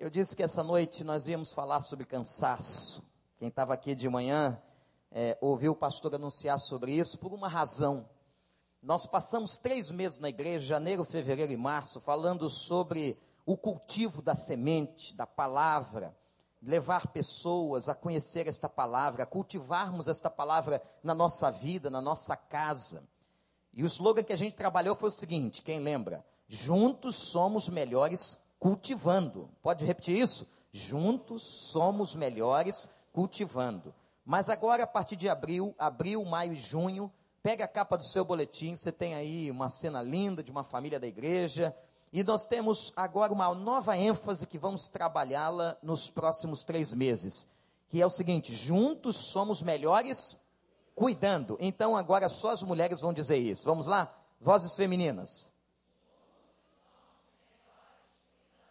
Eu disse que essa noite nós íamos falar sobre cansaço. Quem estava aqui de manhã é, ouviu o pastor anunciar sobre isso por uma razão. Nós passamos três meses na igreja, janeiro, fevereiro e março, falando sobre o cultivo da semente, da palavra, levar pessoas a conhecer esta palavra, a cultivarmos esta palavra na nossa vida, na nossa casa. E o slogan que a gente trabalhou foi o seguinte: quem lembra? Juntos somos melhores cultivando. Pode repetir isso? Juntos somos melhores cultivando. Mas agora, a partir de abril, abril, maio e junho, pega a capa do seu boletim, você tem aí uma cena linda de uma família da igreja, e nós temos agora uma nova ênfase que vamos trabalhá-la nos próximos três meses, que é o seguinte: juntos somos melhores cuidando. Então agora só as mulheres vão dizer isso. Vamos lá? Vozes femininas.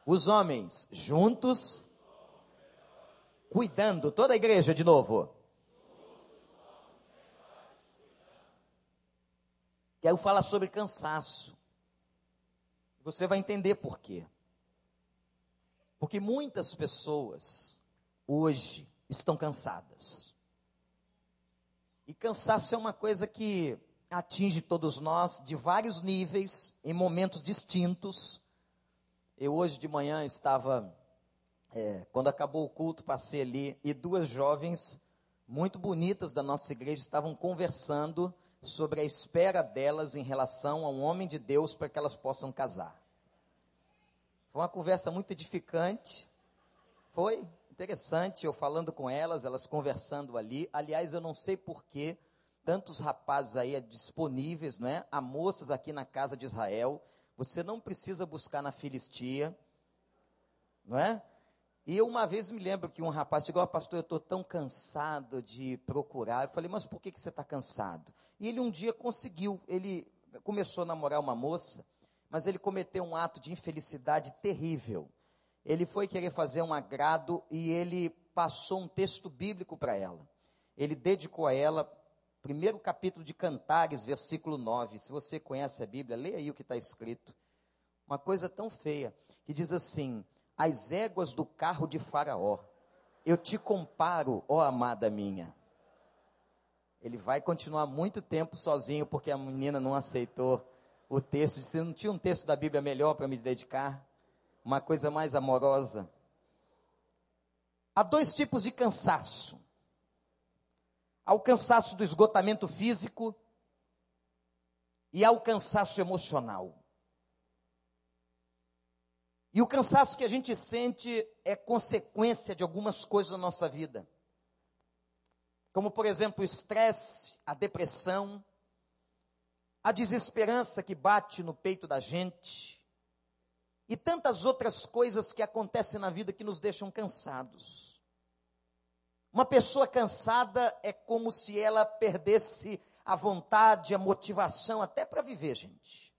Os homens juntos cuidando. Toda a igreja de novo. Quero falar sobre cansaço. Você vai entender por quê. Porque muitas pessoas hoje estão cansadas. E cansaço é uma coisa que atinge todos nós de vários níveis, em momentos distintos. Eu hoje de manhã estava, é, quando acabou o culto, passei ali e duas jovens muito bonitas da nossa igreja estavam conversando sobre a espera delas em relação a um homem de Deus para que elas possam casar. Foi uma conversa muito edificante. Foi interessante eu falando com elas, elas conversando ali. Aliás, eu não sei porquê tantos rapazes aí disponíveis, não é? Há moças aqui na casa de Israel. Você não precisa buscar na Filistia, não é? E eu uma vez me lembro que um rapaz chegou, pastor, eu estou tão cansado de procurar. Eu falei, mas por que, que você está cansado? E ele um dia conseguiu, ele começou a namorar uma moça, mas ele cometeu um ato de infelicidade terrível. Ele foi querer fazer um agrado e ele passou um texto bíblico para ela. Ele dedicou a ela, primeiro capítulo de Cantares, versículo 9. Se você conhece a Bíblia, leia aí o que está escrito. Uma coisa tão feia, que diz assim: as éguas do carro de Faraó. Eu te comparo, ó amada minha. Ele vai continuar muito tempo sozinho porque a menina não aceitou o texto. Disse: não tinha um texto da Bíblia melhor para me dedicar? Uma coisa mais amorosa. Há dois tipos de cansaço: há o cansaço do esgotamento físico e há o cansaço emocional. E o cansaço que a gente sente é consequência de algumas coisas na nossa vida. Como, por exemplo, o estresse, a depressão, a desesperança que bate no peito da gente, e tantas outras coisas que acontecem na vida que nos deixam cansados. Uma pessoa cansada é como se ela perdesse a vontade, a motivação até para viver, gente.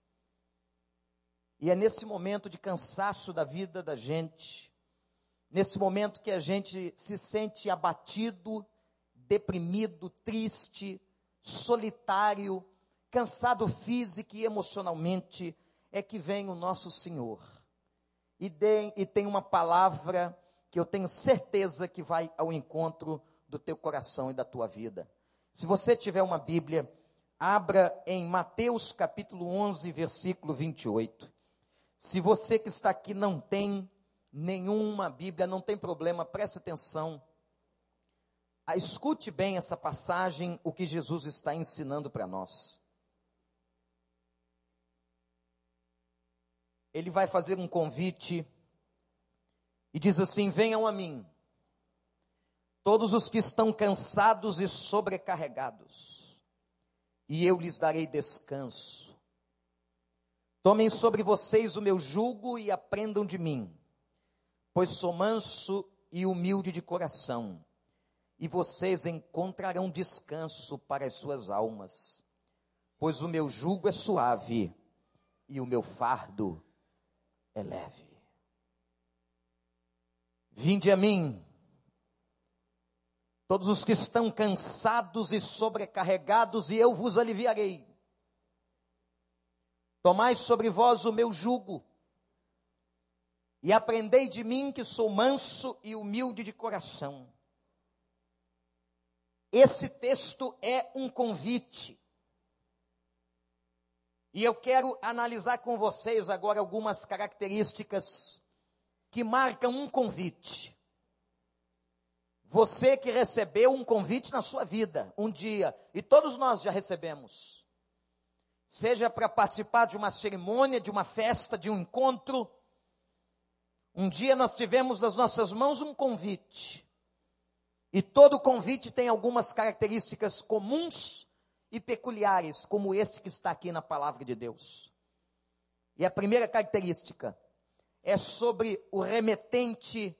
E é nesse momento de cansaço da vida da gente, nesse momento que a gente se sente abatido, deprimido, triste, solitário, cansado físico e emocionalmente, é que vem o nosso Senhor. E, e tem uma palavra que eu tenho certeza que vai ao encontro do teu coração e da tua vida. Se você tiver uma Bíblia, abra em Mateus capítulo 11, versículo 28. Se você que está aqui não tem nenhuma Bíblia, não tem problema, preste atenção. Ah, escute bem essa passagem, o que Jesus está ensinando para nós. Ele vai fazer um convite e diz assim: Venham a mim, todos os que estão cansados e sobrecarregados, e eu lhes darei descanso. Tomem sobre vocês o meu jugo e aprendam de mim, pois sou manso e humilde de coração, e vocês encontrarão descanso para as suas almas, pois o meu jugo é suave e o meu fardo é leve. Vinde a mim, todos os que estão cansados e sobrecarregados, e eu vos aliviarei. Tomai sobre vós o meu jugo e aprendei de mim que sou manso e humilde de coração. Esse texto é um convite. E eu quero analisar com vocês agora algumas características que marcam um convite. Você que recebeu um convite na sua vida, um dia, e todos nós já recebemos. Seja para participar de uma cerimônia, de uma festa, de um encontro. Um dia nós tivemos nas nossas mãos um convite. E todo convite tem algumas características comuns e peculiares, como este que está aqui na palavra de Deus. E a primeira característica é sobre o remetente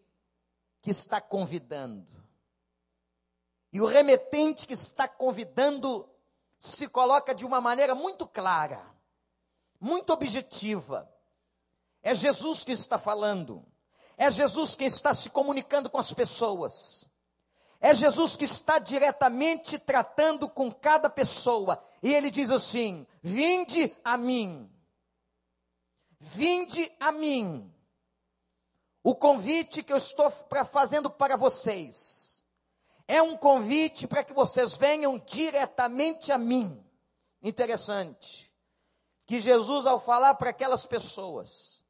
que está convidando. E o remetente que está convidando se coloca de uma maneira muito clara, muito objetiva. É Jesus que está falando. É Jesus que está se comunicando com as pessoas. É Jesus que está diretamente tratando com cada pessoa. E ele diz assim: Vinde a mim. Vinde a mim. O convite que eu estou pra, fazendo para vocês é um convite para que vocês venham diretamente a mim. Interessante. Que Jesus, ao falar para aquelas pessoas,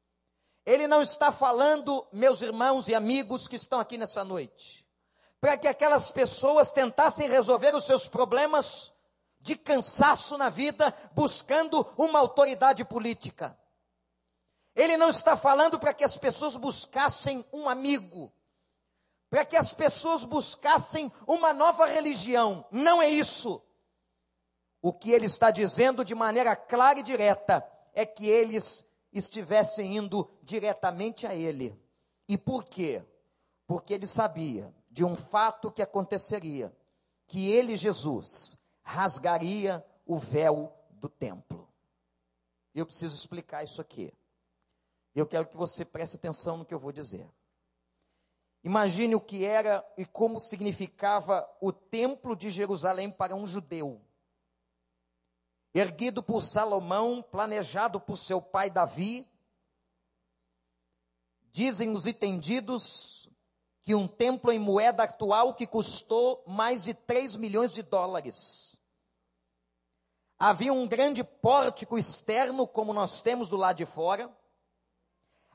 ele não está falando, meus irmãos e amigos que estão aqui nessa noite para que aquelas pessoas tentassem resolver os seus problemas de cansaço na vida, buscando uma autoridade política. Ele não está falando para que as pessoas buscassem um amigo, para que as pessoas buscassem uma nova religião. Não é isso. O que ele está dizendo de maneira clara e direta é que eles estivessem indo diretamente a ele. E por quê? Porque ele sabia de um fato que aconteceria, que ele, Jesus, rasgaria o véu do templo. Eu preciso explicar isso aqui. Eu quero que você preste atenção no que eu vou dizer. Imagine o que era e como significava o templo de Jerusalém para um judeu. Erguido por Salomão, planejado por seu pai Davi, dizem os entendidos que um templo em moeda atual que custou mais de 3 milhões de dólares. Havia um grande pórtico externo, como nós temos do lado de fora.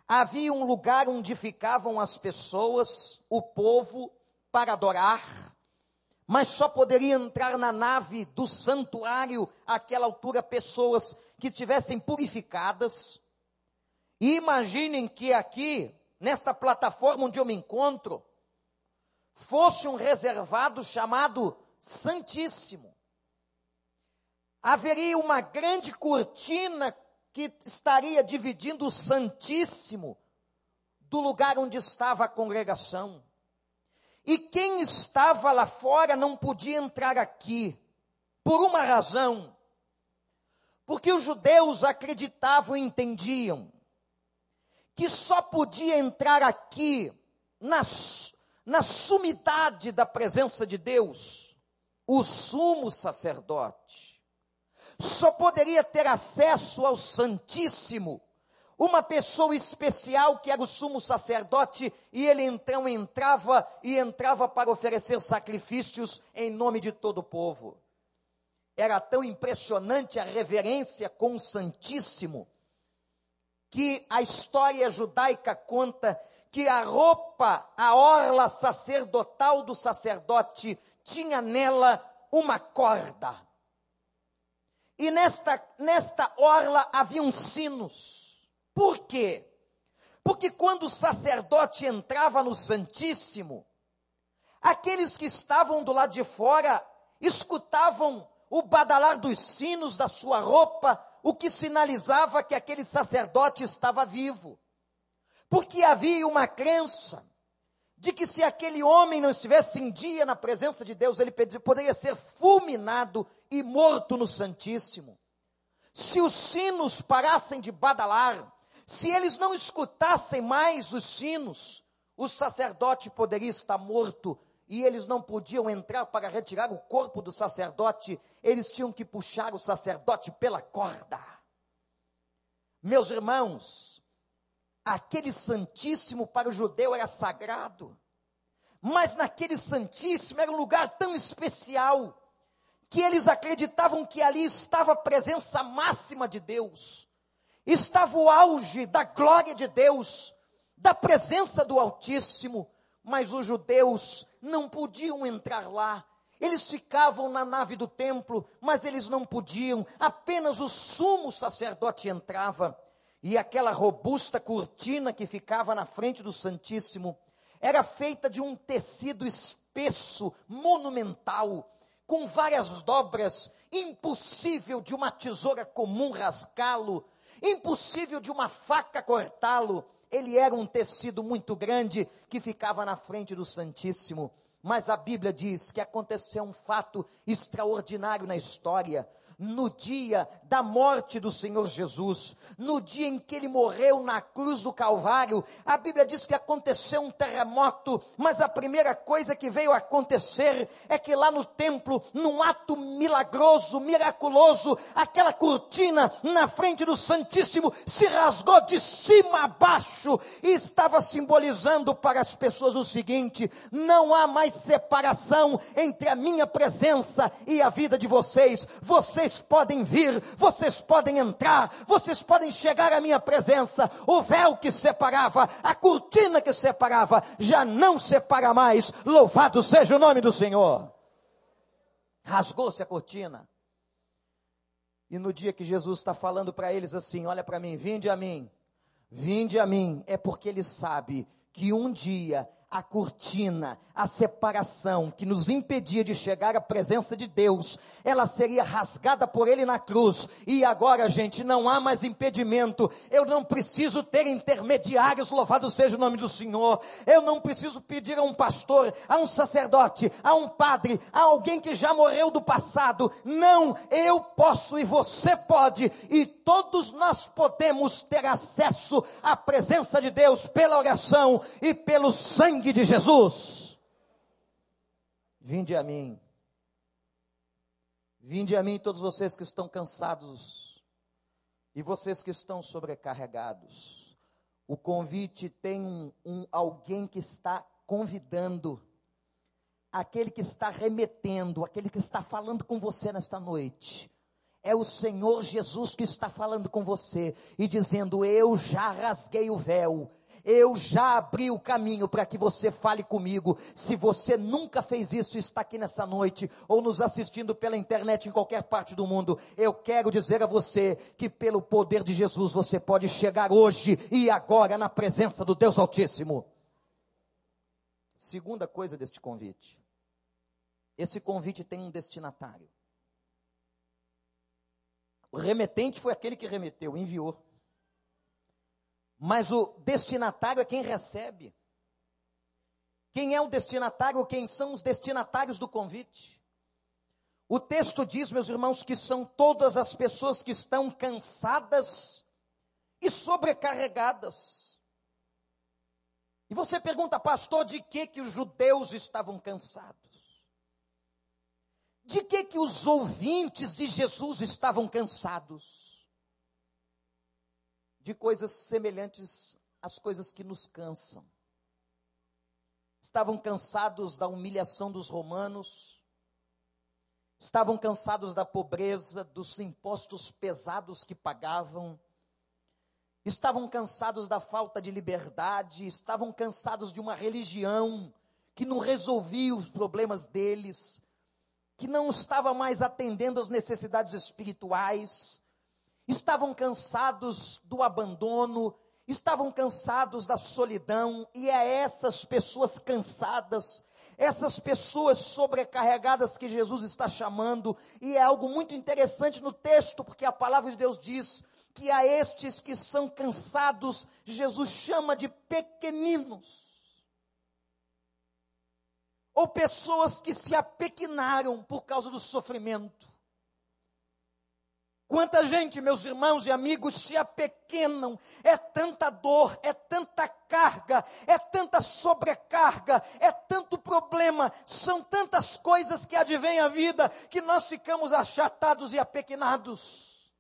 Havia um lugar onde ficavam as pessoas, o povo, para adorar, mas só poderia entrar na nave do santuário àquela altura pessoas que estivessem purificadas. E imaginem que aqui nesta plataforma onde eu me encontro, fosse um reservado chamado Santíssimo. Haveria uma grande cortina que estaria dividindo o Santíssimo do lugar onde estava a congregação. E quem estava lá fora não podia entrar aqui, por uma razão. Porque os judeus acreditavam e entendiam que só podia entrar aqui, na, na sumidade da presença de Deus, o sumo sacerdote. Só poderia ter acesso ao Santíssimo uma pessoa especial que era o sumo sacerdote, e ele então entrava e entrava para oferecer sacrifícios em nome de todo o povo. Era tão impressionante a reverência com o Santíssimo, que a história judaica conta que a roupa, a orla sacerdotal do sacerdote, tinha nela uma corda. E nesta, nesta orla haviam sinos. Por quê? Porque quando o sacerdote entrava no Santíssimo, aqueles que estavam do lado de fora escutavam o badalar dos sinos da sua roupa, o que sinalizava que aquele sacerdote estava vivo. Porque havia uma crença de que se aquele homem não estivesse em dia na presença de Deus, ele poderia ser fulminado e morto no Santíssimo. Se os sinos parassem de badalar, se eles não escutassem mais os sinos, o sacerdote poderia estar morto e eles não podiam entrar para retirar o corpo do sacerdote, eles tinham que puxar o sacerdote pela corda. Meus irmãos, aquele Santíssimo para o judeu era sagrado, mas naquele Santíssimo era um lugar tão especial, que eles acreditavam que ali estava a presença máxima de Deus, estava o auge da glória de Deus, da presença do Altíssimo, mas os judeus não podiam entrar lá, eles ficavam na nave do templo, mas eles não podiam, apenas o sumo sacerdote entrava. E aquela robusta cortina que ficava na frente do Santíssimo era feita de um tecido espesso, monumental, com várias dobras, impossível de uma tesoura comum rasgá-lo, impossível de uma faca cortá-lo. Ele era um tecido muito grande que ficava na frente do Santíssimo. Mas a Bíblia diz que aconteceu um fato extraordinário na história no dia da morte do Senhor Jesus, no dia em que ele morreu na cruz do Calvário, a Bíblia diz que aconteceu um terremoto, mas a primeira coisa que veio acontecer é que lá no templo, num ato milagroso, miraculoso, aquela cortina na frente do Santíssimo se rasgou de cima a baixo e estava simbolizando para as pessoas o seguinte: não há mais separação entre a minha presença e a vida de vocês. Vocês vocês podem vir, vocês podem entrar, vocês podem chegar à minha presença. O véu que separava, a cortina que separava, já não separa mais. Louvado seja o nome do Senhor. Rasgou-se a cortina. E no dia que Jesus está falando para eles assim: Olha para mim, vinde a mim, vinde a mim, é porque ele sabe que um dia a cortina, a separação que nos impedia de chegar à presença de Deus, ela seria rasgada por Ele na cruz. E agora, gente, não há mais impedimento. Eu não preciso ter intermediários, louvado seja o nome do Senhor. Eu não preciso pedir a um pastor, a um sacerdote, a um padre, a alguém que já morreu do passado. Não, eu posso e você pode. E todos nós podemos ter acesso à presença de Deus pela oração e pelo sangue de Jesus. Vinde a mim. Vinde a mim todos vocês que estão cansados e vocês que estão sobrecarregados. O convite tem um, um alguém que está convidando, aquele que está remetendo, aquele que está falando com você nesta noite. É o Senhor Jesus que está falando com você e dizendo: Eu já rasguei o véu, eu já abri o caminho para que você fale comigo. Se você nunca fez isso, está aqui nessa noite, ou nos assistindo pela internet em qualquer parte do mundo, eu quero dizer a você que, pelo poder de Jesus, você pode chegar hoje e agora na presença do Deus Altíssimo. Segunda coisa deste convite: esse convite tem um destinatário. O remetente foi aquele que remeteu, enviou. Mas o destinatário é quem recebe. Quem é o destinatário? Quem são os destinatários do convite? O texto diz, meus irmãos, que são todas as pessoas que estão cansadas e sobrecarregadas. E você pergunta, pastor, de que que os judeus estavam cansados? De que que os ouvintes de Jesus estavam cansados? De coisas semelhantes às coisas que nos cansam. Estavam cansados da humilhação dos romanos, estavam cansados da pobreza, dos impostos pesados que pagavam, estavam cansados da falta de liberdade, estavam cansados de uma religião que não resolvia os problemas deles, que não estava mais atendendo às necessidades espirituais, estavam cansados do abandono, estavam cansados da solidão, e é essas pessoas cansadas, essas pessoas sobrecarregadas que Jesus está chamando, e é algo muito interessante no texto, porque a palavra de Deus diz que a estes que são cansados, Jesus chama de pequeninos ou pessoas que se apequenaram por causa do sofrimento. Quanta gente, meus irmãos e amigos, se apequenam, é tanta dor, é tanta carga, é tanta sobrecarga, é tanto problema, são tantas coisas que advêm à vida que nós ficamos achatados e apequenados.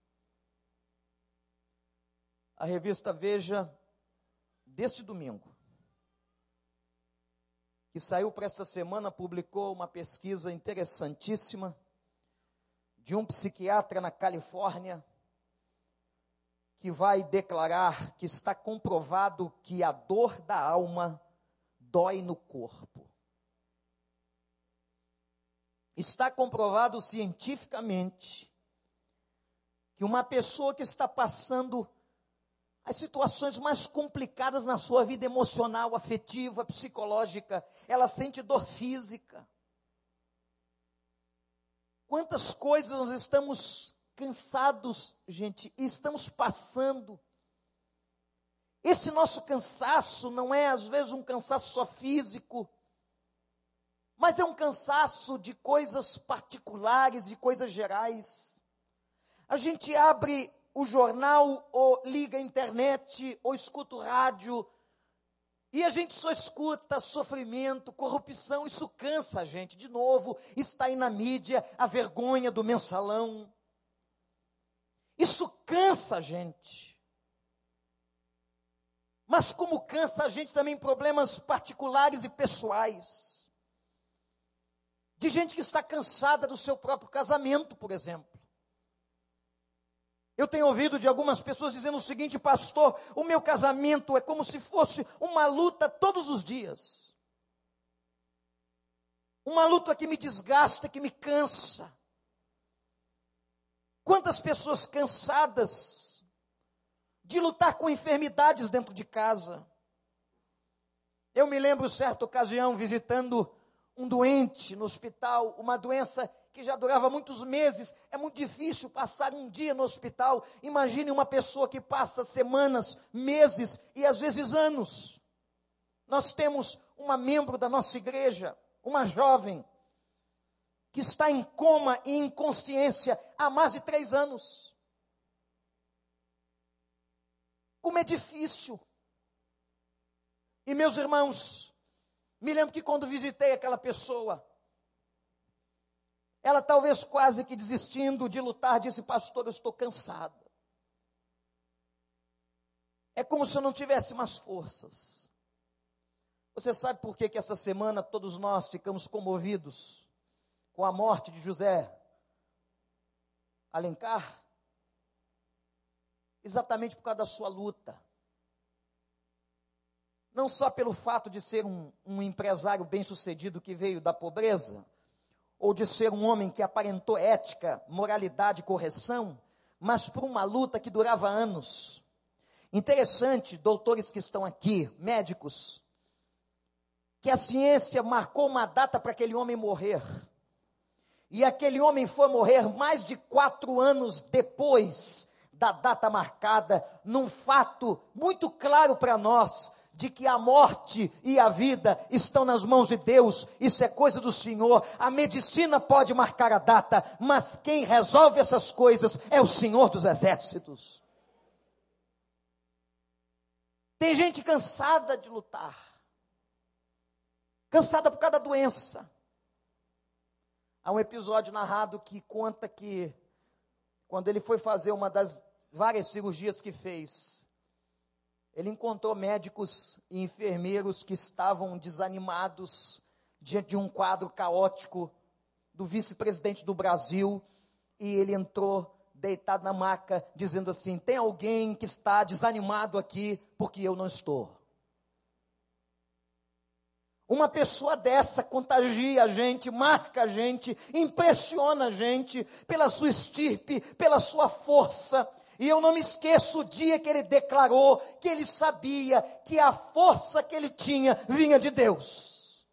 A revista Veja deste domingo, que saiu para esta semana, publicou uma pesquisa interessantíssima de um psiquiatra na Califórnia que vai declarar que está comprovado que a dor da alma dói no corpo. Está comprovado cientificamente que uma pessoa que está passando as situações mais complicadas na sua vida emocional, afetiva, psicológica, ela sente dor física. Quantas coisas nós estamos cansados, gente, e estamos passando. Esse nosso cansaço não é, às vezes, um cansaço só físico, mas é um cansaço de coisas particulares, de coisas gerais. A gente abre o jornal, ou liga a internet, ou escuta o rádio, e a gente só escuta sofrimento, corrupção, isso cansa a gente. De novo, está aí na mídia a vergonha do mensalão. Isso cansa a gente. Mas como cansa a gente também problemas particulares e pessoais. De gente que está cansada do seu próprio casamento, por exemplo. Eu tenho ouvido de algumas pessoas dizendo o seguinte, pastor: o meu casamento é como se fosse uma luta todos os dias. Uma luta que me desgasta, que me cansa. Quantas pessoas cansadas de lutar com enfermidades dentro de casa. Eu me lembro, certa ocasião, visitando um doente no hospital, uma doença que já durava muitos meses. É muito difícil passar um dia no hospital. Imagine uma pessoa que passa semanas, meses e às vezes anos. Nós temos uma membro da nossa igreja, uma jovem, que está em coma e inconsciência há mais de três anos. Como é difícil. E meus irmãos, me lembro que quando visitei aquela pessoa, ela talvez quase que desistindo de lutar, disse: Pastor, eu estou cansada. É como se eu não tivesse mais forças. Você sabe por que, que essa semana todos nós ficamos comovidos? com a morte de José Alencar, exatamente por causa da sua luta. Não só pelo fato de ser um, um empresário bem-sucedido que veio da pobreza, ou de ser um homem que aparentou ética, moralidade e correção, mas por uma luta que durava anos. Interessante, doutores que estão aqui, médicos, que a ciência marcou uma data para aquele homem morrer. E aquele homem foi morrer mais de quatro anos depois da data marcada, num fato muito claro para nós, de que a morte e a vida estão nas mãos de Deus, isso é coisa do Senhor. A medicina pode marcar a data, mas quem resolve essas coisas é o Senhor dos exércitos. Tem gente cansada de lutar, cansada por causa da doença, Há um episódio narrado que conta que, quando ele foi fazer uma das várias cirurgias que fez, ele encontrou médicos e enfermeiros que estavam desanimados diante de um quadro caótico do vice-presidente do Brasil, e ele entrou deitado na maca, dizendo assim: Tem alguém que está desanimado aqui, porque eu não estou. Uma pessoa dessa contagia a gente, marca a gente, impressiona a gente pela sua estirpe, pela sua força. E eu não me esqueço o dia que ele declarou que ele sabia que a força que ele tinha vinha de Deus.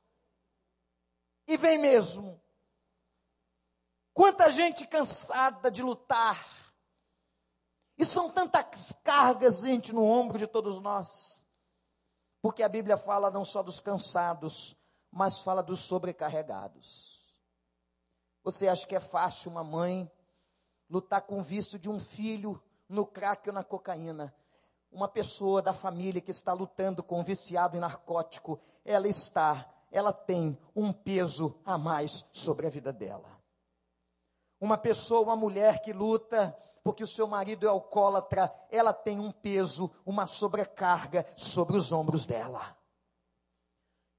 E vem mesmo. Quanta gente cansada de lutar. E são tantas cargas, gente, no ombro de todos nós. Porque a Bíblia fala não só dos cansados, mas fala dos sobrecarregados. Você acha que é fácil uma mãe lutar com o vício de um filho no crack ou na cocaína? Uma pessoa da família que está lutando com um viciado em narcótico, ela está, ela tem um peso a mais sobre a vida dela. Uma pessoa, uma mulher que luta porque o seu marido é alcoólatra, ela tem um peso, uma sobrecarga sobre os ombros dela.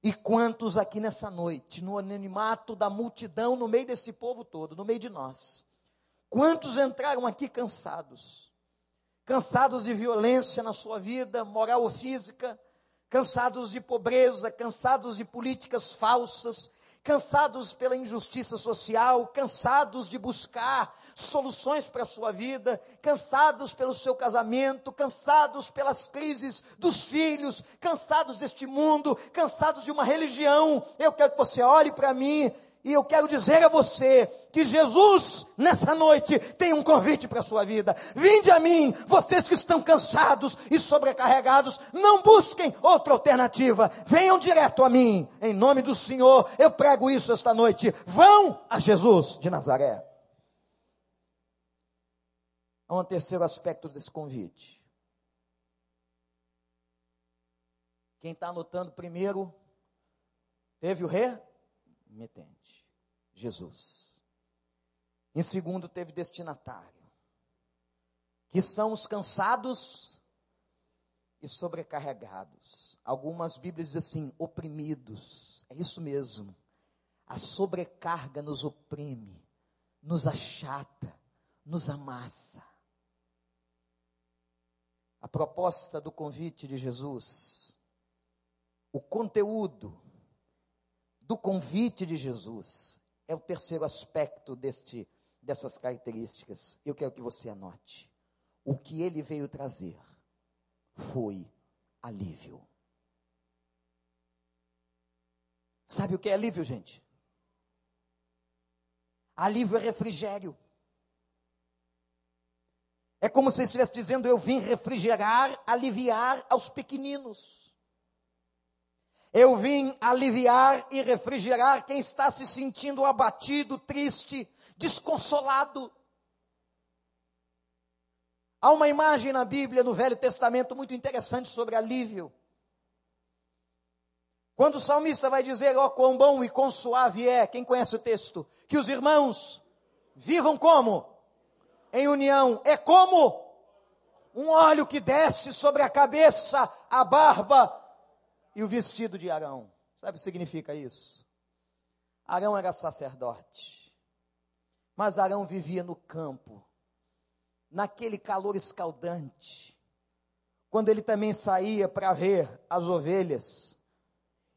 E quantos aqui nessa noite, no anonimato da multidão, no meio desse povo todo, no meio de nós, quantos entraram aqui cansados? Cansados de violência na sua vida, moral ou física, cansados de pobreza, cansados de políticas falsas, cansados pela injustiça social, cansados de buscar soluções para a sua vida, cansados pelo seu casamento, cansados pelas crises dos filhos, cansados deste mundo, cansados de uma religião. Eu quero que você olhe para mim e eu quero dizer a você que Jesus, nessa noite, tem um convite para a sua vida. Vinde a mim, vocês que estão cansados e sobrecarregados, não busquem outra alternativa. Venham direto a mim. Em nome do Senhor, eu prego isso esta noite. Vão a Jesus de Nazaré. Há um terceiro aspecto desse convite. Quem está anotando primeiro, teve o rei? remetente, Jesus. Em segundo, teve destinatário, que são os cansados e sobrecarregados. Algumas Bíblias dizem assim, oprimidos. É isso mesmo. A sobrecarga nos oprime, nos achata, nos amassa. A proposta do convite de Jesus, o conteúdo, do convite de Jesus. É o terceiro aspecto deste, dessas características. Eu quero que você anote. O que ele veio trazer foi alívio. Sabe o que é alívio, gente? Alívio é refrigério. É como se estivesse dizendo: Eu vim refrigerar, aliviar aos pequeninos. Eu vim aliviar e refrigerar quem está se sentindo abatido, triste, desconsolado. Há uma imagem na Bíblia, no Velho Testamento, muito interessante sobre alívio. Quando o salmista vai dizer, ó, oh, quão bom e quão suave é, quem conhece o texto? Que os irmãos vivam como? Em união. É como? Um óleo que desce sobre a cabeça, a barba e o vestido de Arão. Sabe o que significa isso? Arão era sacerdote, mas Arão vivia no campo, naquele calor escaldante, quando ele também saía para ver as ovelhas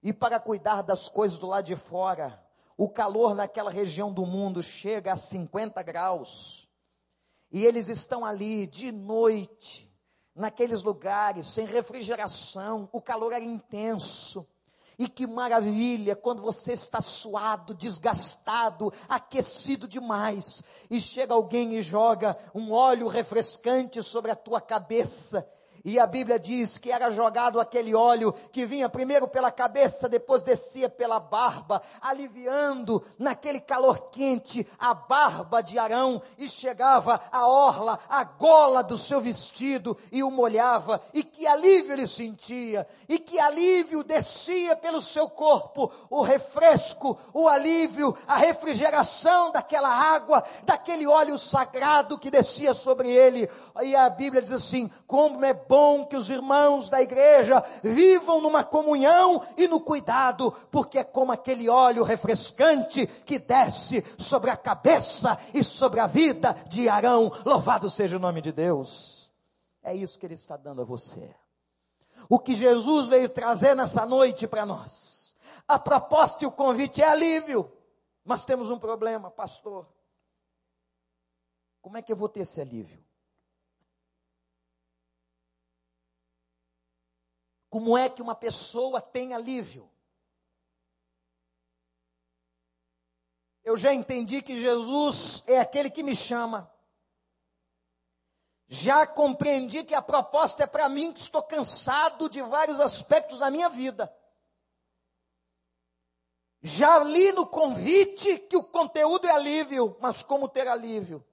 e para cuidar das coisas do lado de fora. O calor naquela região do mundo chega a 50 graus. E eles estão ali de noite, naqueles lugares, sem refrigeração, o calor era intenso. E que maravilha quando você está suado, desgastado, aquecido demais, e chega alguém e joga um óleo refrescante sobre a tua cabeça, e a Bíblia diz que era jogado aquele óleo que vinha primeiro pela cabeça, depois descia pela barba, aliviando naquele calor quente a barba de Arão e chegava a orla, a gola do seu vestido e o molhava. E que alívio ele sentia, e que alívio descia pelo seu corpo, o refresco, o alívio, a refrigeração daquela água, daquele óleo sagrado que descia sobre ele. E a Bíblia diz assim: como é bom bom que os irmãos da igreja vivam numa comunhão e no cuidado, porque é como aquele óleo refrescante que desce sobre a cabeça e sobre a vida de Arão. Louvado seja o nome de Deus. É isso que ele está dando a você. O que Jesus veio trazer nessa noite para nós. A proposta e o convite é alívio. Mas temos um problema, pastor. Como é que eu vou ter esse alívio? Como é que uma pessoa tem alívio? Eu já entendi que Jesus é aquele que me chama. Já compreendi que a proposta é para mim que estou cansado de vários aspectos da minha vida. Já li no convite que o conteúdo é alívio, mas como ter alívio?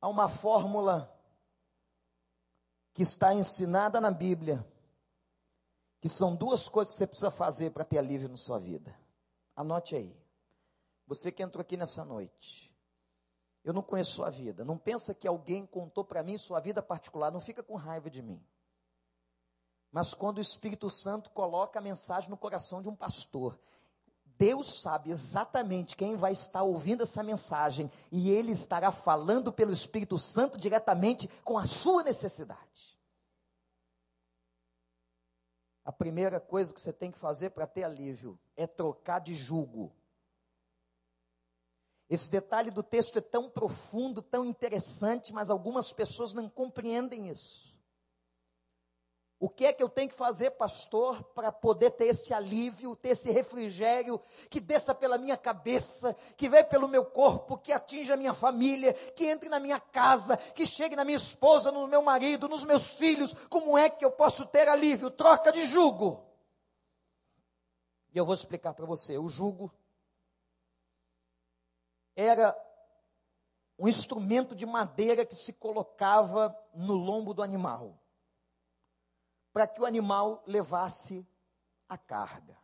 Há uma fórmula que está ensinada na Bíblia, que são duas coisas que você precisa fazer para ter alívio na sua vida. Anote aí. Você que entrou aqui nessa noite, Eu não conheço sua vida. Não pensa que alguém contou para mim sua vida particular. Não fica com raiva de mim. Mas quando o Espírito Santo coloca a mensagem no coração de um pastor, Deus sabe exatamente quem vai estar ouvindo essa mensagem e ele estará falando pelo Espírito Santo diretamente com a sua necessidade. A primeira coisa que você tem que fazer para ter alívio é trocar de jugo. Esse detalhe do texto é tão profundo, tão interessante, mas algumas pessoas não compreendem isso. O que é que eu tenho que fazer, pastor, para poder ter este alívio, ter esse refrigério que desça pela minha cabeça, que venha pelo meu corpo, que atinja a minha família, que entre na minha casa, que chegue na minha esposa, no meu marido, nos meus filhos? Como é que eu posso ter alívio? Troca de jugo. E eu vou explicar para você: o jugo era um instrumento de madeira que se colocava no lombo do animal para que o animal levasse a carga.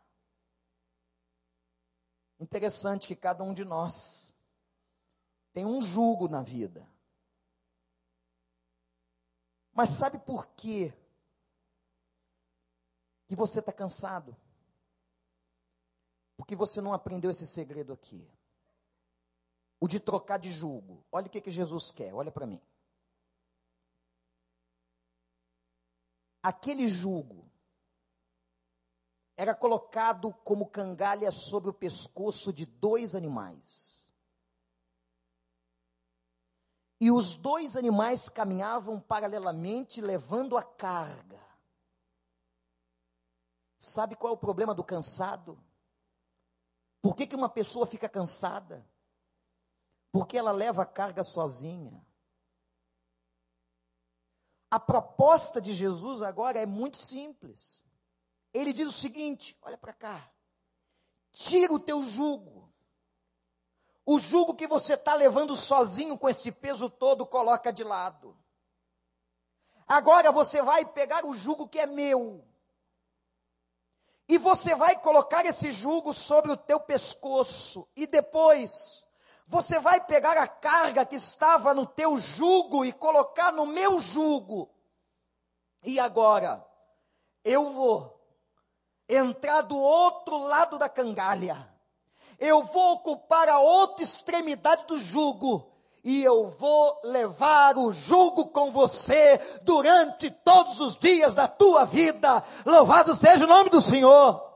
Interessante que cada um de nós tem um jugo na vida. Mas sabe por quê que você está cansado? Porque você não aprendeu esse segredo aqui. O de trocar de jugo. Olha o que, que Jesus quer, olha para mim. Aquele jugo era colocado como cangalha sobre o pescoço de dois animais. E os dois animais caminhavam paralelamente, levando a carga. Sabe qual é o problema do cansado? Por que, que uma pessoa fica cansada? Porque ela leva a carga sozinha. A proposta de Jesus agora é muito simples. Ele diz o seguinte: olha para cá, tira o teu jugo. O jugo que você está levando sozinho com esse peso todo, coloca de lado. Agora você vai pegar o jugo que é meu. E você vai colocar esse jugo sobre o teu pescoço. E depois você vai pegar a carga que estava no teu jugo e colocar no meu jugo. E agora, eu vou entrar do outro lado da cangalha. Eu vou ocupar a outra extremidade do jugo e eu vou levar o jugo com você durante todos os dias da tua vida. Louvado seja o nome do Senhor.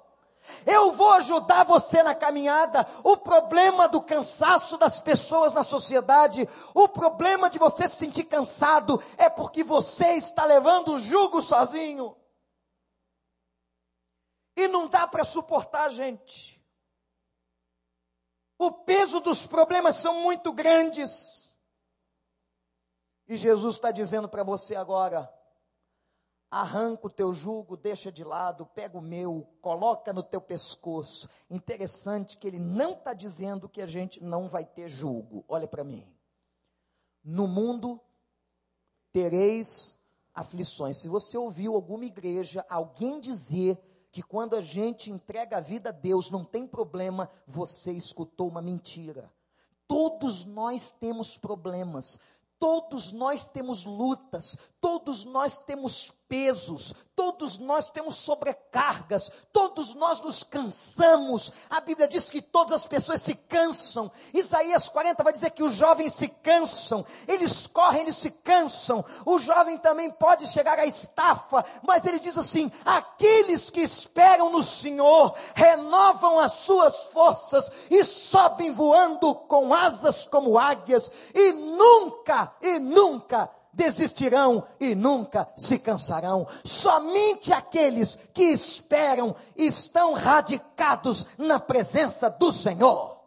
Eu vou ajudar você na caminhada. O problema do cansaço das pessoas na sociedade, o problema de você se sentir cansado, é porque você está levando o jugo sozinho. E não dá para suportar, gente. O peso dos problemas são muito grandes. E Jesus está dizendo para você agora: arranca o teu jugo, deixa de lado, pega o meu, coloca no teu pescoço. Interessante que ele não está dizendo que a gente não vai ter jugo. Olha para mim. No mundo tereis aflições. Se você ouviu alguma igreja, alguém dizer que quando a gente entrega a vida a Deus não tem problema, você escutou uma mentira. Todos nós temos problemas, todos nós temos lutas, todos nós temos pesos, todos nós temos sobrecargas, todos nós nos cansamos. A Bíblia diz que todas as pessoas se cansam. Isaías 40 vai dizer que os jovens se cansam, eles correm, eles se cansam. O jovem também pode chegar à estafa, mas ele diz assim: aqueles que esperam no Senhor renovam as suas forças e sobem voando com asas como águias, e nunca, e nunca desistirão e nunca se cansarão. Somente aqueles que esperam estão radicados na presença do Senhor.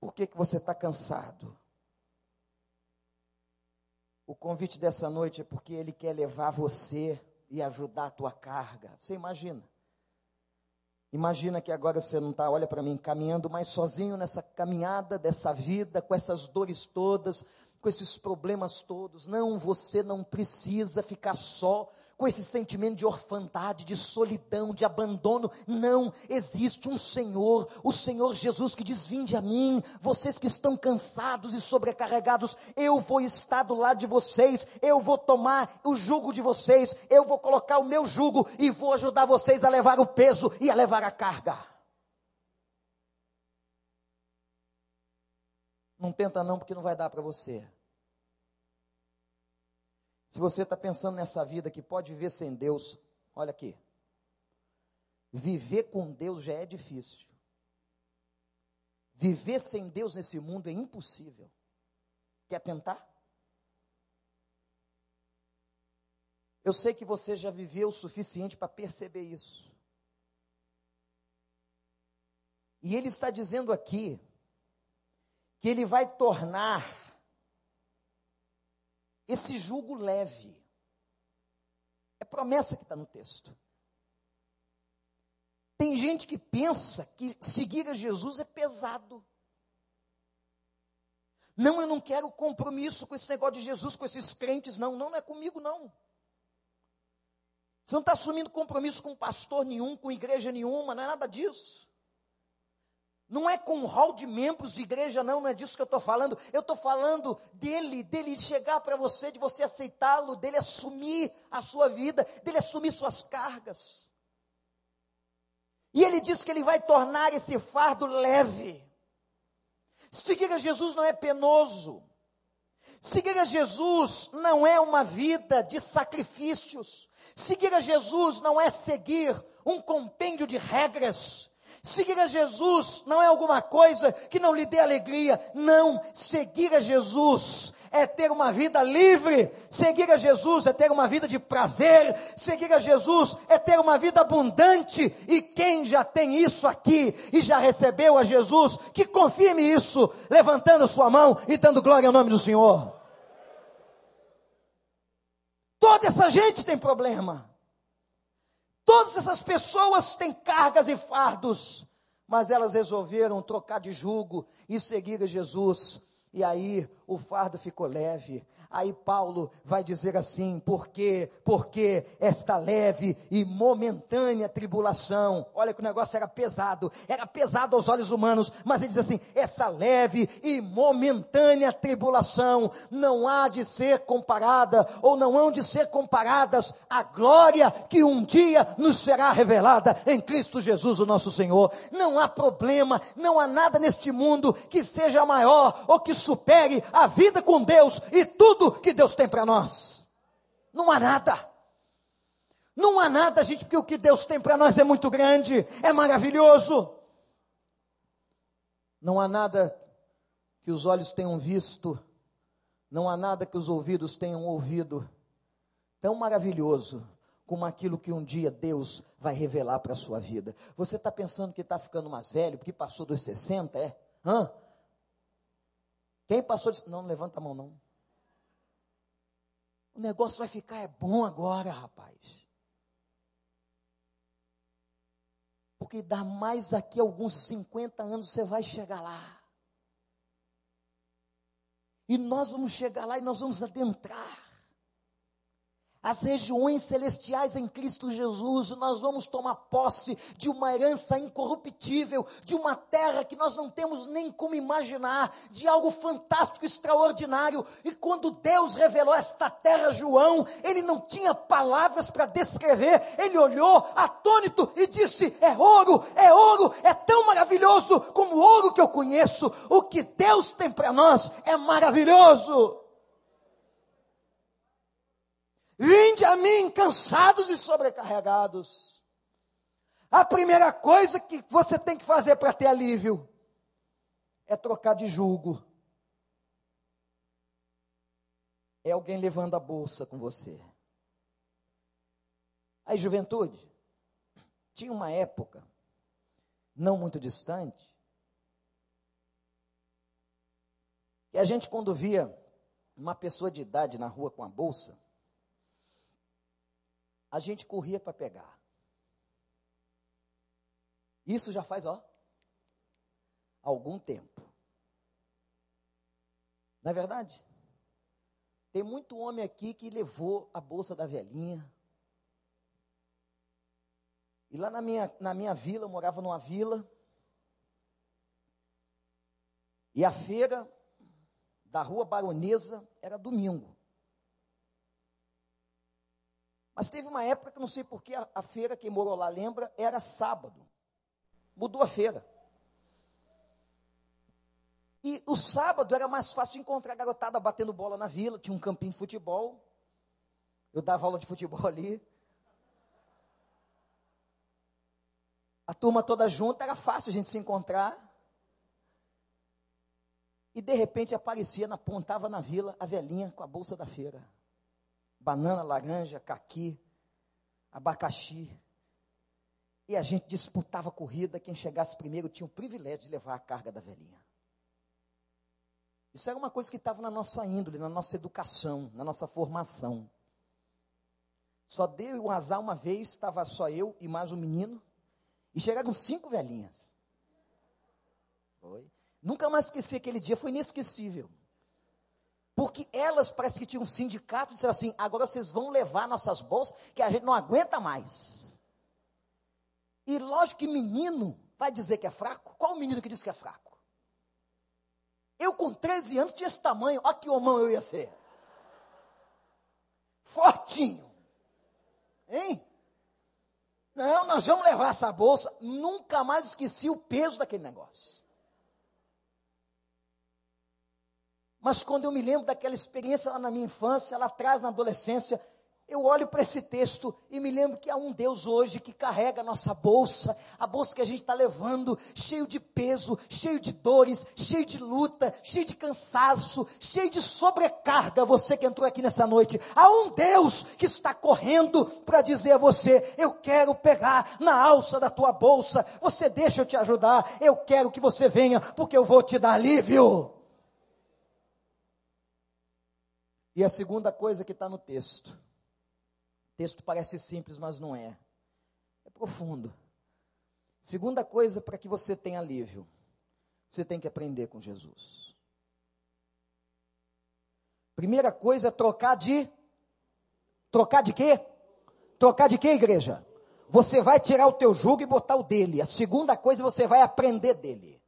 Por que, que você está cansado? O convite dessa noite é porque Ele quer levar você e ajudar a tua carga. Você imagina? Imagina que agora você não está, olha para mim, caminhando mais sozinho nessa caminhada dessa vida, com essas dores todas, com esses problemas todos. Não, você não precisa ficar só com esse sentimento de orfandade, de solidão, de abandono. Não, existe um Senhor, o Senhor Jesus que diz: Vinde a mim, vocês que estão cansados e sobrecarregados, eu vou estar do lado de vocês, eu vou tomar o jugo de vocês, eu vou colocar o meu jugo e vou ajudar vocês a levar o peso e a levar a carga. Não tenta não, porque não vai dar para você. Se você está pensando nessa vida que pode viver sem Deus, olha aqui. Viver com Deus já é difícil. Viver sem Deus nesse mundo é impossível. Quer tentar? Eu sei que você já viveu o suficiente para perceber isso. E ele está dizendo aqui que ele vai tornar esse jugo leve. É promessa que está no texto. Tem gente que pensa que seguir a Jesus é pesado. Não, eu não quero compromisso com esse negócio de Jesus, com esses crentes, não, não, não é comigo, não. Você não está assumindo compromisso com pastor nenhum, com igreja nenhuma, não é nada disso. Não é com um hall de membros de igreja, não, não é disso que eu estou falando. Eu estou falando dele, dele chegar para você, de você aceitá-lo, dele assumir a sua vida, dele assumir suas cargas. E ele diz que ele vai tornar esse fardo leve. Seguir a Jesus não é penoso. Seguir a Jesus não é uma vida de sacrifícios. Seguir a Jesus não é seguir um compêndio de regras. Seguir a Jesus não é alguma coisa que não lhe dê alegria. Não, seguir a Jesus é ter uma vida livre. Seguir a Jesus é ter uma vida de prazer. Seguir a Jesus é ter uma vida abundante. E quem já tem isso aqui e já recebeu a Jesus, que confirme isso, levantando a sua mão e dando glória ao nome do Senhor. Toda essa gente tem problema. Todas essas pessoas têm cargas e fardos, mas elas resolveram trocar de jugo e seguir Jesus. E aí o fardo ficou leve, Aí Paulo vai dizer assim: porque, porque esta leve e momentânea tribulação, olha que o negócio era pesado, era pesado aos olhos humanos, mas ele diz assim: essa leve e momentânea tribulação não há de ser comparada, ou não hão de ser comparadas à glória que um dia nos será revelada em Cristo Jesus, o nosso Senhor. Não há problema, não há nada neste mundo que seja maior ou que supere a vida com Deus e tudo tudo que Deus tem para nós. Não há nada. Não há nada, gente, porque o que Deus tem para nós é muito grande, é maravilhoso. Não há nada que os olhos tenham visto, não há nada que os ouvidos tenham ouvido, tão maravilhoso como aquilo que um dia Deus vai revelar para a sua vida. Você está pensando que está ficando mais velho, porque passou dos 60, é? Hã? Quem passou. Não, não levanta a mão não. O negócio vai ficar é bom agora, rapaz. Porque dá mais aqui alguns 50 anos você vai chegar lá. E nós vamos chegar lá e nós vamos adentrar as regiões celestiais em Cristo Jesus, nós vamos tomar posse de uma herança incorruptível, de uma terra que nós não temos nem como imaginar, de algo fantástico, extraordinário. E quando Deus revelou esta terra a João, ele não tinha palavras para descrever, ele olhou atônito e disse: É ouro, é ouro, é tão maravilhoso como o ouro que eu conheço. O que Deus tem para nós é maravilhoso. Vinde a mim cansados e sobrecarregados. A primeira coisa que você tem que fazer para ter alívio é trocar de julgo. É alguém levando a bolsa com você. Aí, juventude, tinha uma época, não muito distante, que a gente, quando via uma pessoa de idade na rua com a bolsa, a gente corria para pegar. Isso já faz, ó, algum tempo. Não é verdade? Tem muito homem aqui que levou a bolsa da velhinha, E lá na minha, na minha vila, eu morava numa vila. E a feira da rua Baronesa era domingo. Mas teve uma época que não sei porquê, a, a feira, quem morou lá lembra, era sábado. Mudou a feira. E o sábado era mais fácil encontrar a garotada batendo bola na vila, tinha um campinho de futebol. Eu dava aula de futebol ali. A turma toda junta, era fácil a gente se encontrar. E de repente aparecia, apontava na vila a velhinha com a bolsa da feira. Banana, laranja, caqui, abacaxi. E a gente disputava a corrida, quem chegasse primeiro tinha o privilégio de levar a carga da velhinha. Isso era uma coisa que estava na nossa índole, na nossa educação, na nossa formação. Só deu um azar uma vez, estava só eu e mais um menino, e chegaram cinco velhinhas. Nunca mais esqueci aquele dia, foi inesquecível. Porque elas parece que tinham um sindicato e disseram assim: agora vocês vão levar nossas bolsas, que a gente não aguenta mais. E lógico que menino vai dizer que é fraco. Qual o menino que diz que é fraco? Eu com 13 anos tinha esse tamanho, olha que homão eu ia ser. Fortinho. Hein? Não, nós vamos levar essa bolsa. Nunca mais esqueci o peso daquele negócio. Mas quando eu me lembro daquela experiência lá na minha infância, lá atrás na adolescência, eu olho para esse texto e me lembro que há um Deus hoje que carrega a nossa bolsa, a bolsa que a gente está levando, cheio de peso, cheio de dores, cheio de luta, cheio de cansaço, cheio de sobrecarga. Você que entrou aqui nessa noite, há um Deus que está correndo para dizer a você: Eu quero pegar na alça da tua bolsa, você deixa eu te ajudar, eu quero que você venha, porque eu vou te dar alívio. E a segunda coisa que está no texto. O texto parece simples, mas não é. É profundo. Segunda coisa para que você tenha alívio. Você tem que aprender com Jesus. Primeira coisa é trocar de. Trocar de quê? Trocar de quê, igreja? Você vai tirar o teu jugo e botar o dele. A segunda coisa você vai aprender dele.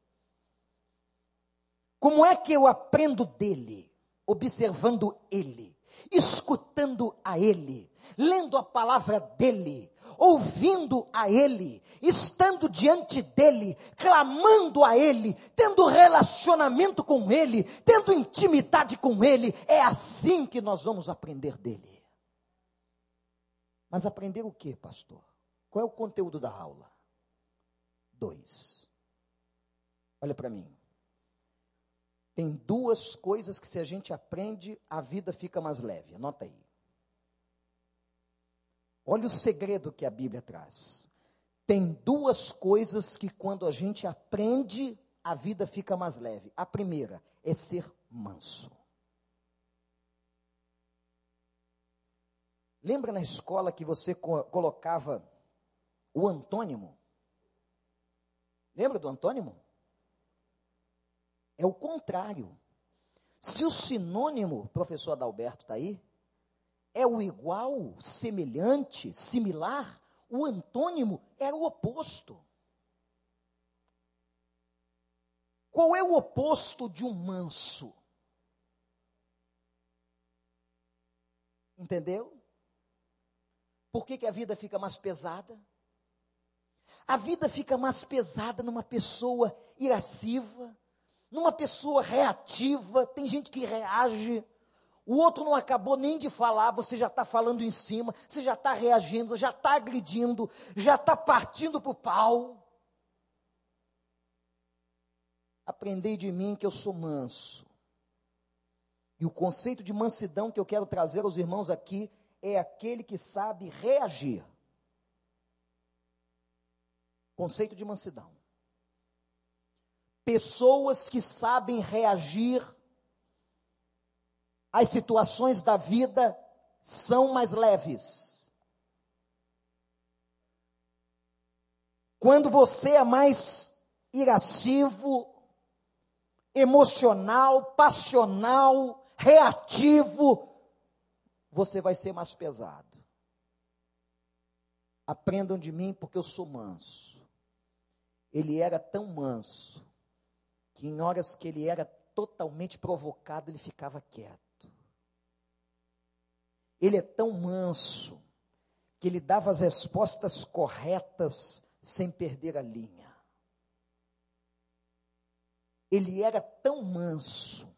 Como é que eu aprendo dele? Observando Ele, escutando a Ele, lendo a palavra dEle, ouvindo a Ele, estando diante dEle, clamando a Ele, tendo relacionamento com Ele, tendo intimidade com Ele. É assim que nós vamos aprender dEle. Mas aprender o que, pastor? Qual é o conteúdo da aula? Dois. Olha para mim. Tem duas coisas que, se a gente aprende, a vida fica mais leve. Anota aí. Olha o segredo que a Bíblia traz. Tem duas coisas que, quando a gente aprende, a vida fica mais leve. A primeira é ser manso. Lembra na escola que você co colocava o antônimo? Lembra do antônimo? É o contrário. Se o sinônimo, professor Adalberto está aí, é o igual, semelhante, similar, o antônimo era o oposto. Qual é o oposto de um manso? Entendeu? Por que, que a vida fica mais pesada? A vida fica mais pesada numa pessoa irasciva, numa pessoa reativa, tem gente que reage. O outro não acabou nem de falar, você já está falando em cima, você já está reagindo, já está agredindo, já está partindo para o pau. Aprendei de mim que eu sou manso. E o conceito de mansidão que eu quero trazer aos irmãos aqui é aquele que sabe reagir. Conceito de mansidão pessoas que sabem reagir às situações da vida são mais leves. Quando você é mais irascivo, emocional, passional, reativo, você vai ser mais pesado. Aprendam de mim, porque eu sou manso. Ele era tão manso que em horas que ele era totalmente provocado, ele ficava quieto. Ele é tão manso que ele dava as respostas corretas sem perder a linha. Ele era tão manso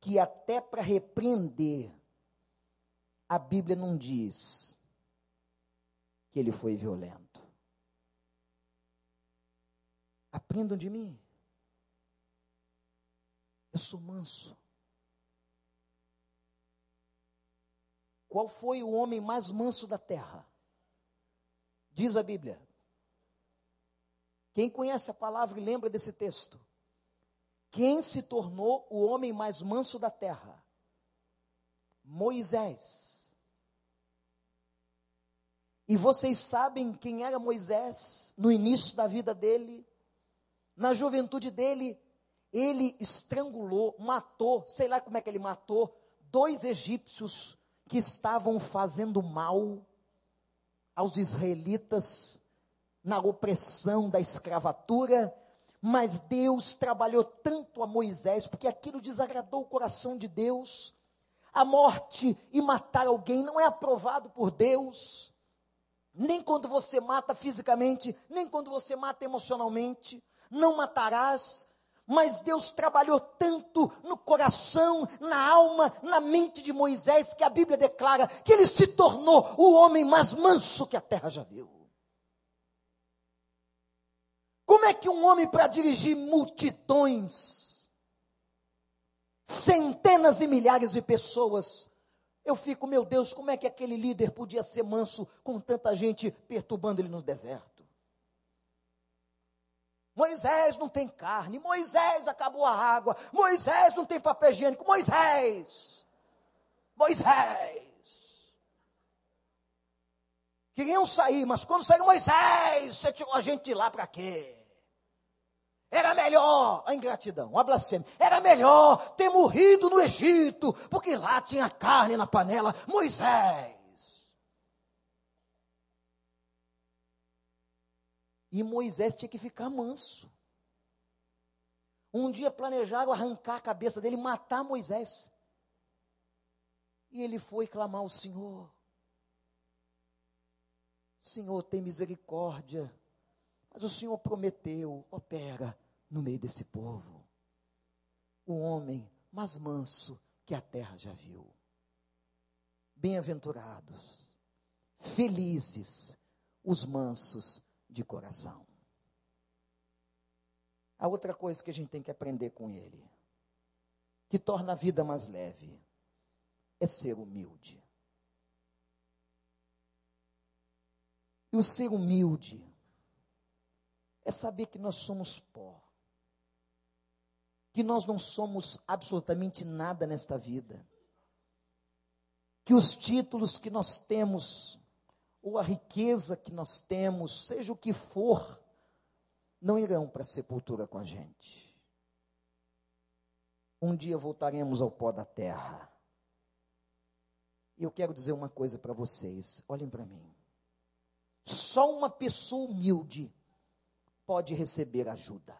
que até para repreender, a Bíblia não diz que ele foi violento. Aprendam de mim. Eu sou manso. Qual foi o homem mais manso da terra? Diz a Bíblia. Quem conhece a palavra e lembra desse texto? Quem se tornou o homem mais manso da terra? Moisés. E vocês sabem quem era Moisés no início da vida dele? Na juventude dele, ele estrangulou, matou, sei lá como é que ele matou, dois egípcios que estavam fazendo mal aos israelitas na opressão da escravatura, mas Deus trabalhou tanto a Moisés, porque aquilo desagradou o coração de Deus. A morte e matar alguém não é aprovado por Deus, nem quando você mata fisicamente, nem quando você mata emocionalmente. Não matarás, mas Deus trabalhou tanto no coração, na alma, na mente de Moisés, que a Bíblia declara que ele se tornou o homem mais manso que a terra já viu. Como é que um homem para dirigir multidões, centenas e milhares de pessoas, eu fico, meu Deus, como é que aquele líder podia ser manso com tanta gente perturbando ele no deserto? Moisés não tem carne, Moisés acabou a água, Moisés não tem papel higiênico, Moisés, Moisés. Queriam sair, mas quando saiu Moisés, você tirou a gente de lá para quê? Era melhor, a ingratidão, a blasfêmia, era melhor ter morrido no Egito, porque lá tinha carne na panela, Moisés. E Moisés tinha que ficar manso. Um dia planejaram arrancar a cabeça dele, matar Moisés. E ele foi clamar ao Senhor: Senhor, tem misericórdia. Mas o Senhor prometeu, opera no meio desse povo. O homem mais manso que a terra já viu. Bem-aventurados, felizes os mansos, de coração. A outra coisa que a gente tem que aprender com ele, que torna a vida mais leve, é ser humilde. E o ser humilde é saber que nós somos pó, que nós não somos absolutamente nada nesta vida, que os títulos que nós temos ou a riqueza que nós temos, seja o que for, não irão para a sepultura com a gente. Um dia voltaremos ao pó da terra. E eu quero dizer uma coisa para vocês, olhem para mim. Só uma pessoa humilde pode receber ajuda.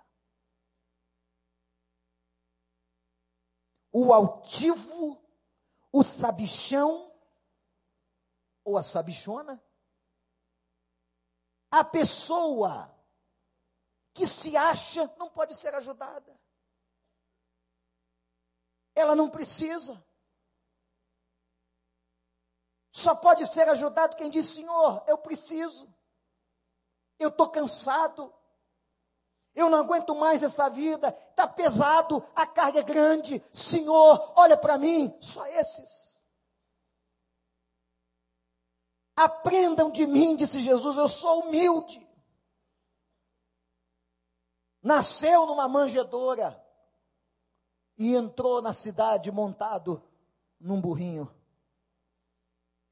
O altivo, o sabichão ou a sabichona a pessoa que se acha não pode ser ajudada. Ela não precisa. Só pode ser ajudado quem diz: Senhor, eu preciso. Eu estou cansado. Eu não aguento mais essa vida. Está pesado, a carga é grande. Senhor, olha para mim. Só esses. Aprendam de mim, disse Jesus, eu sou humilde. Nasceu numa manjedoura e entrou na cidade montado num burrinho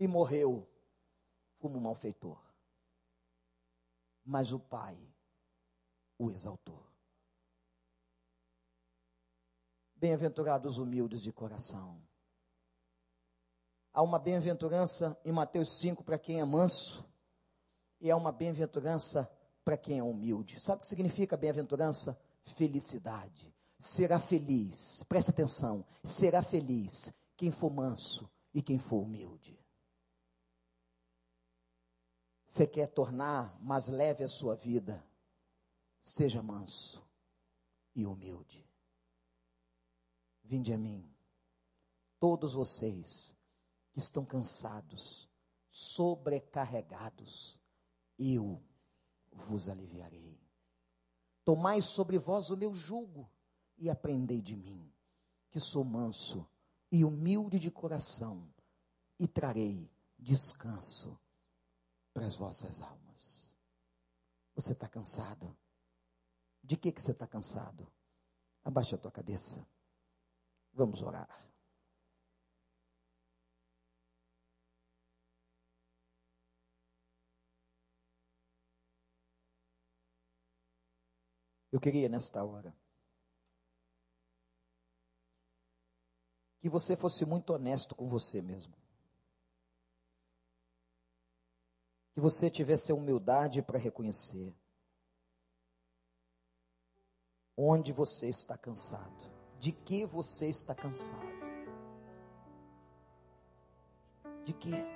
e morreu como um malfeitor. Mas o Pai o exaltou. Bem-aventurados humildes de coração Há uma bem-aventurança em Mateus 5 para quem é manso, e há uma bem-aventurança para quem é humilde. Sabe o que significa bem-aventurança? Felicidade. Será feliz, preste atenção, será feliz quem for manso e quem for humilde. Você quer tornar mais leve a sua vida? Seja manso e humilde. Vinde a mim, todos vocês que estão cansados, sobrecarregados, eu vos aliviarei. Tomai sobre vós o meu jugo e aprendei de mim, que sou manso e humilde de coração, e trarei descanso para as vossas almas. Você está cansado? De que, que você está cansado? Abaixa a tua cabeça. Vamos orar. Eu queria nesta hora que você fosse muito honesto com você mesmo. Que você tivesse a humildade para reconhecer onde você está cansado, de que você está cansado. De que?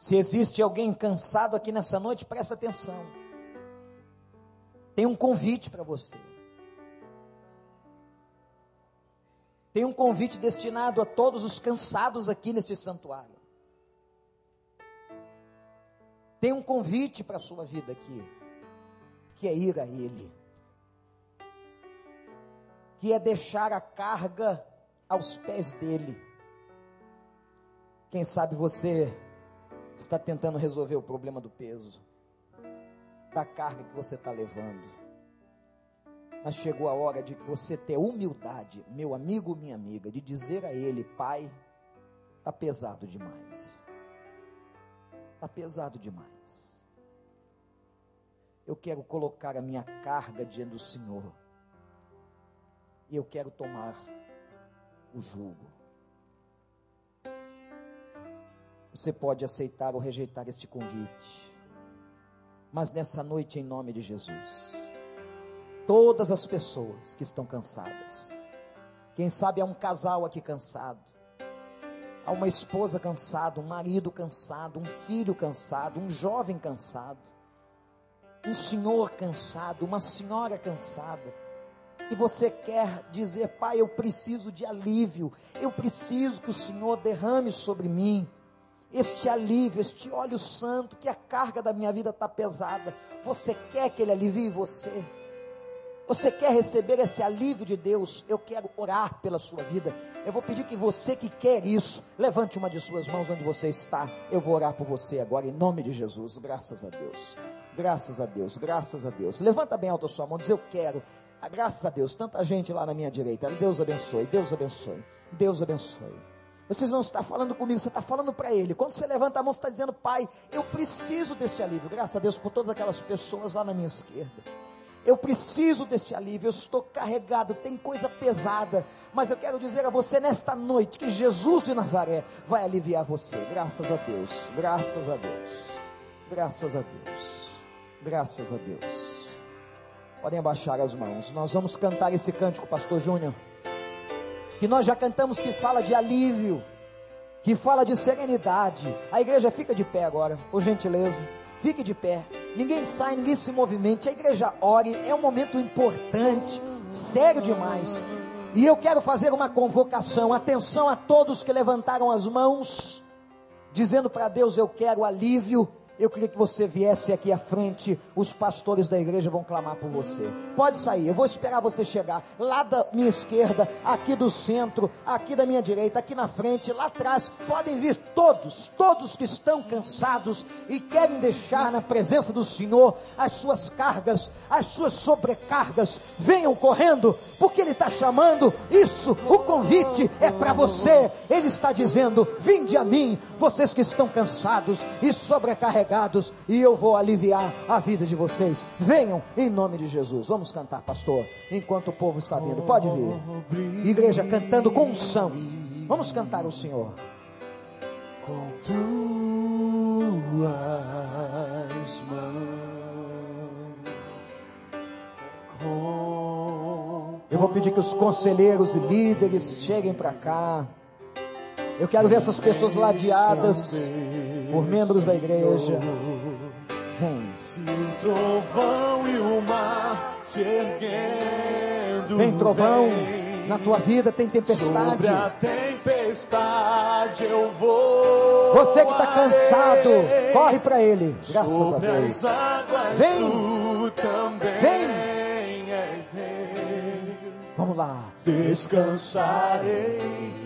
Se existe alguém cansado aqui nessa noite, presta atenção. Tem um convite para você. Tem um convite destinado a todos os cansados aqui neste santuário. Tem um convite para a sua vida aqui, que é ir a Ele, que é deixar a carga aos pés dEle. Quem sabe você está tentando resolver o problema do peso, da carga que você está levando. Mas chegou a hora de você ter humildade, meu amigo, minha amiga, de dizer a ele, pai, está pesado demais. Está pesado demais. Eu quero colocar a minha carga diante do Senhor. E eu quero tomar o jugo. Você pode aceitar ou rejeitar este convite. Mas nessa noite, em nome de Jesus, todas as pessoas que estão cansadas, quem sabe há um casal aqui cansado, há uma esposa cansada, um marido cansado, um filho cansado, um jovem cansado, um senhor cansado, uma senhora cansada, e você quer dizer, Pai, eu preciso de alívio, eu preciso que o Senhor derrame sobre mim este alívio, este óleo santo, que a carga da minha vida está pesada. Você quer que Ele alivie você? Você quer receber esse alívio de Deus? Eu quero orar pela sua vida. Eu vou pedir que você que quer isso, levante uma de suas mãos onde você está. Eu vou orar por você agora, em nome de Jesus. Graças a Deus. Graças a Deus, graças a Deus. Levanta bem alto a sua mão, diz: Eu quero. Ah, graças a Deus, tanta gente lá na minha direita. Deus abençoe, Deus abençoe, Deus abençoe. Vocês não estão falando comigo, você está falando para Ele. Quando você levanta a mão, você está dizendo, Pai, eu preciso deste alívio. Graças a Deus por todas aquelas pessoas lá na minha esquerda. Eu preciso deste alívio, eu estou carregado, tem coisa pesada, mas eu quero dizer a você nesta noite que Jesus de Nazaré vai aliviar você. Graças a Deus, graças a Deus, graças a Deus, graças a Deus. Podem abaixar as mãos, nós vamos cantar esse cântico, Pastor Júnior que nós já cantamos que fala de alívio, que fala de serenidade. A igreja fica de pé agora, por gentileza. Fique de pé. Ninguém sai, ninguém se movimente. A igreja ore. É um momento importante, sério demais. E eu quero fazer uma convocação. Atenção a todos que levantaram as mãos, dizendo para Deus: Eu quero alívio eu queria que você viesse aqui à frente. Os pastores da igreja vão clamar por você. Pode sair, eu vou esperar você chegar. Lá da minha esquerda, aqui do centro, aqui da minha direita, aqui na frente, lá atrás. Podem vir todos, todos que estão cansados e querem deixar na presença do Senhor as suas cargas, as suas sobrecargas. Venham correndo, porque Ele está chamando. Isso, o convite é para você. Ele está dizendo: Vinde a mim, vocês que estão cansados e sobrecarregados sobrecarregados e eu vou aliviar a vida de vocês. Venham em nome de Jesus. Vamos cantar, pastor, enquanto o povo está vindo. Pode vir. Igreja cantando com unção. Vamos cantar o Senhor. Com tuas mãos. Eu vou pedir que os conselheiros e líderes cheguem para cá. Eu quero ver essas pessoas ladeadas por membros da igreja. Vem, Se o trovão e o mar se erguendo. vem trovão. Na tua vida tem tempestade. Sobre a tempestade eu vou. Você que está cansado, corre para Ele. Graças a Deus. Vem. Vem. Vamos lá. Descansarei.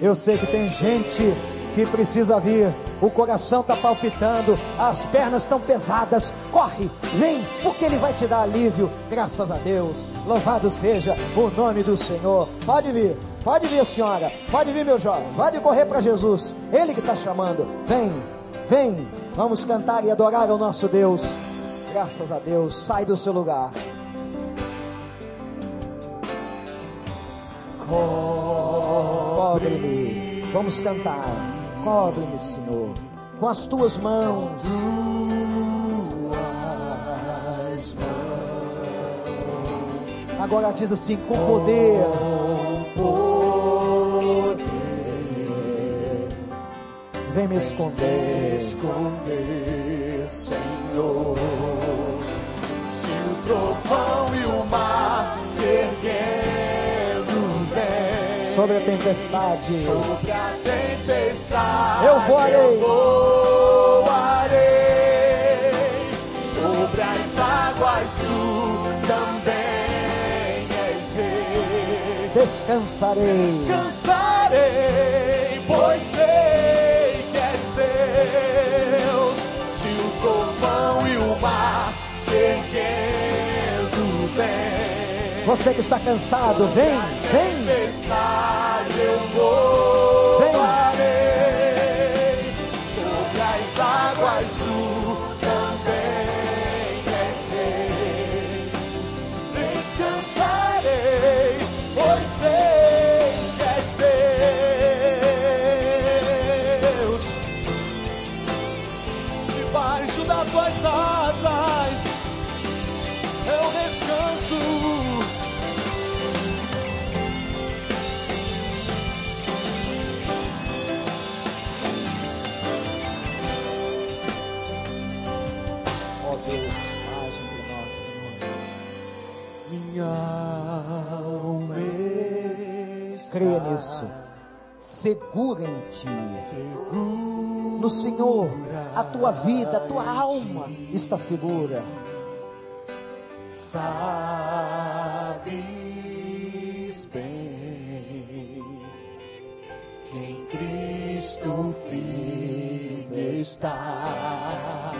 Eu sei que tem gente que precisa vir. O coração está palpitando, as pernas estão pesadas. Corre, vem, porque Ele vai te dar alívio. Graças a Deus. Louvado seja o nome do Senhor. Pode vir, pode vir, senhora. Pode vir, meu jovem. Pode correr para Jesus. Ele que está chamando. Vem, vem. Vamos cantar e adorar ao nosso Deus. Graças a Deus. Sai do seu lugar. Cobre-me. Vamos cantar. Cobre-me, Senhor, com as tuas mãos. Agora diz assim: com poder. Vem me esconder. esconder, Senhor. Se o trovão e o mar Sobre a tempestade. sobre a tempestade, Eu voarei. eu voarei. Sobre as águas tu também és rei. Descansarei. Descansarei, pois sei que és Deus. Se o trovão e o mar se erguendo vem, Você que está cansado, vem, vem. Tempestade Segura em ti. segura No Senhor, a tua vida, a tua alma está segura. Sabes bem que em Cristo firme está.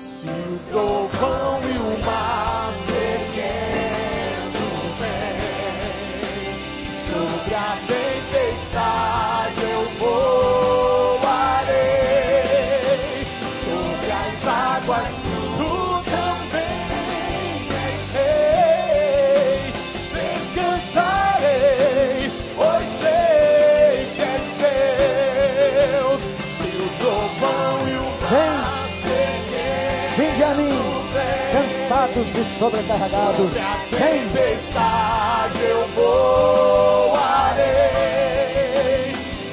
Se o trovão e o mar cansados e sobrecarregados. sobre a Vem, tempestade eu voarei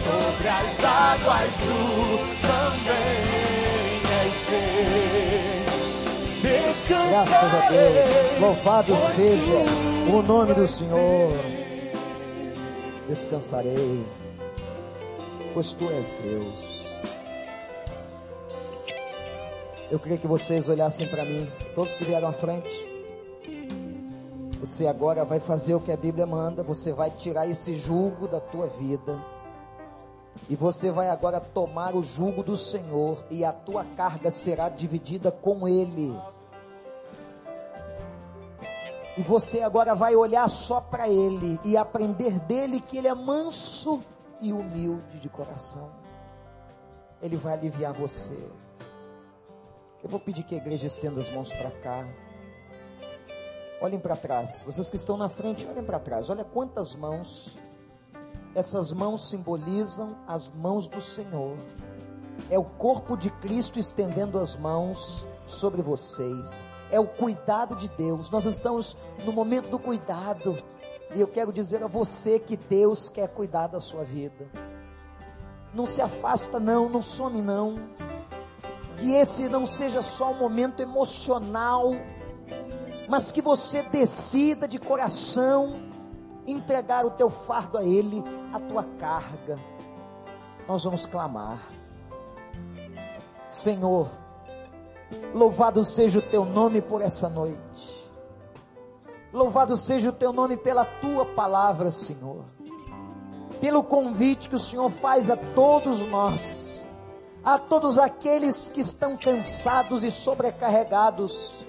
sobre as águas tu também és rei graças a Deus. descansarei Louvado seja o nome do Senhor. Descansarei, pois tu és Deus. Eu queria que vocês olhassem para mim, todos que vieram à frente. Você agora vai fazer o que a Bíblia manda, você vai tirar esse jugo da tua vida. E você vai agora tomar o jugo do Senhor, e a tua carga será dividida com Ele. E você agora vai olhar só para Ele e aprender dele que Ele é manso e humilde de coração. Ele vai aliviar você. Eu vou pedir que a igreja estenda as mãos para cá. Olhem para trás. Vocês que estão na frente, olhem para trás. Olha quantas mãos. Essas mãos simbolizam as mãos do Senhor. É o corpo de Cristo estendendo as mãos sobre vocês. É o cuidado de Deus. Nós estamos no momento do cuidado. E eu quero dizer a você que Deus quer cuidar da sua vida. Não se afasta, não, não some, não. Que esse não seja só um momento emocional, mas que você decida de coração entregar o teu fardo a Ele, a tua carga. Nós vamos clamar. Senhor, louvado seja o teu nome por essa noite. Louvado seja o teu nome pela tua palavra, Senhor. Pelo convite que o Senhor faz a todos nós, a todos aqueles que estão cansados e sobrecarregados.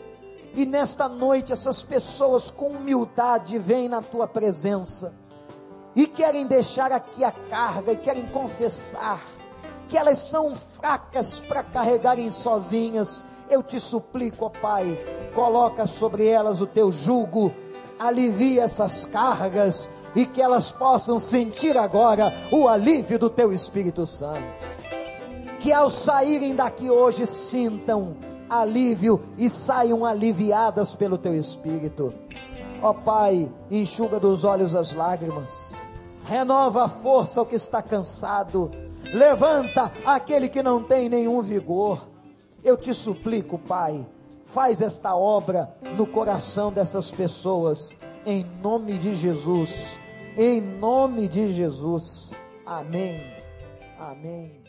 E nesta noite, essas pessoas com humildade vêm na tua presença e querem deixar aqui a carga e querem confessar que elas são fracas para carregarem sozinhas eu te suplico, ó Pai, coloca sobre elas o teu jugo, alivia essas cargas e que elas possam sentir agora o alívio do teu Espírito Santo. Que ao saírem daqui hoje sintam alívio e saiam aliviadas pelo teu Espírito. Ó Pai, enxuga dos olhos as lágrimas, renova a força ao que está cansado, levanta aquele que não tem nenhum vigor eu te suplico, Pai, faz esta obra no coração dessas pessoas, em nome de Jesus. Em nome de Jesus. Amém. Amém.